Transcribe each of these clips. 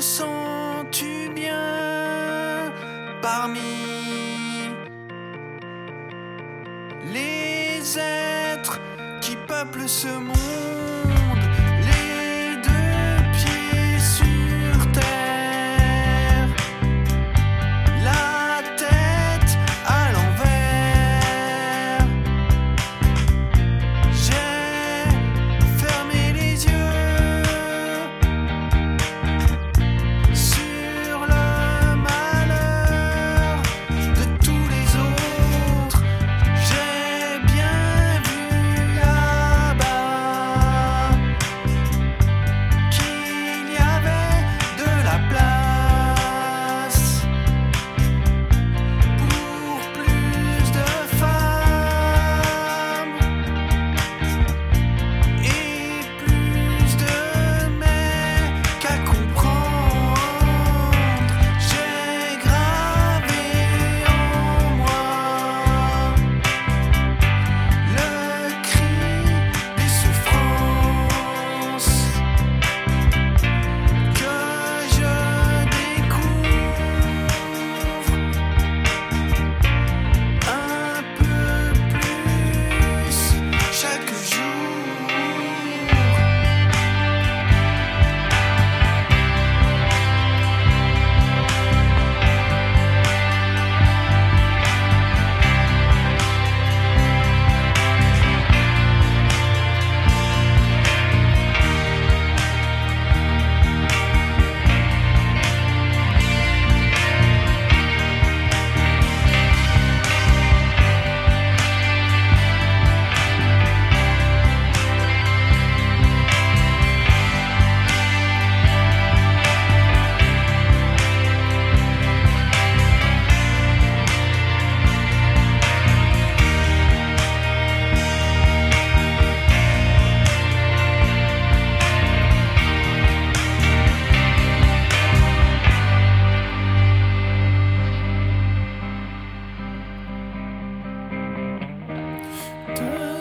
sens-tu bien parmi les êtres qui peuplent ce monde?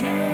true.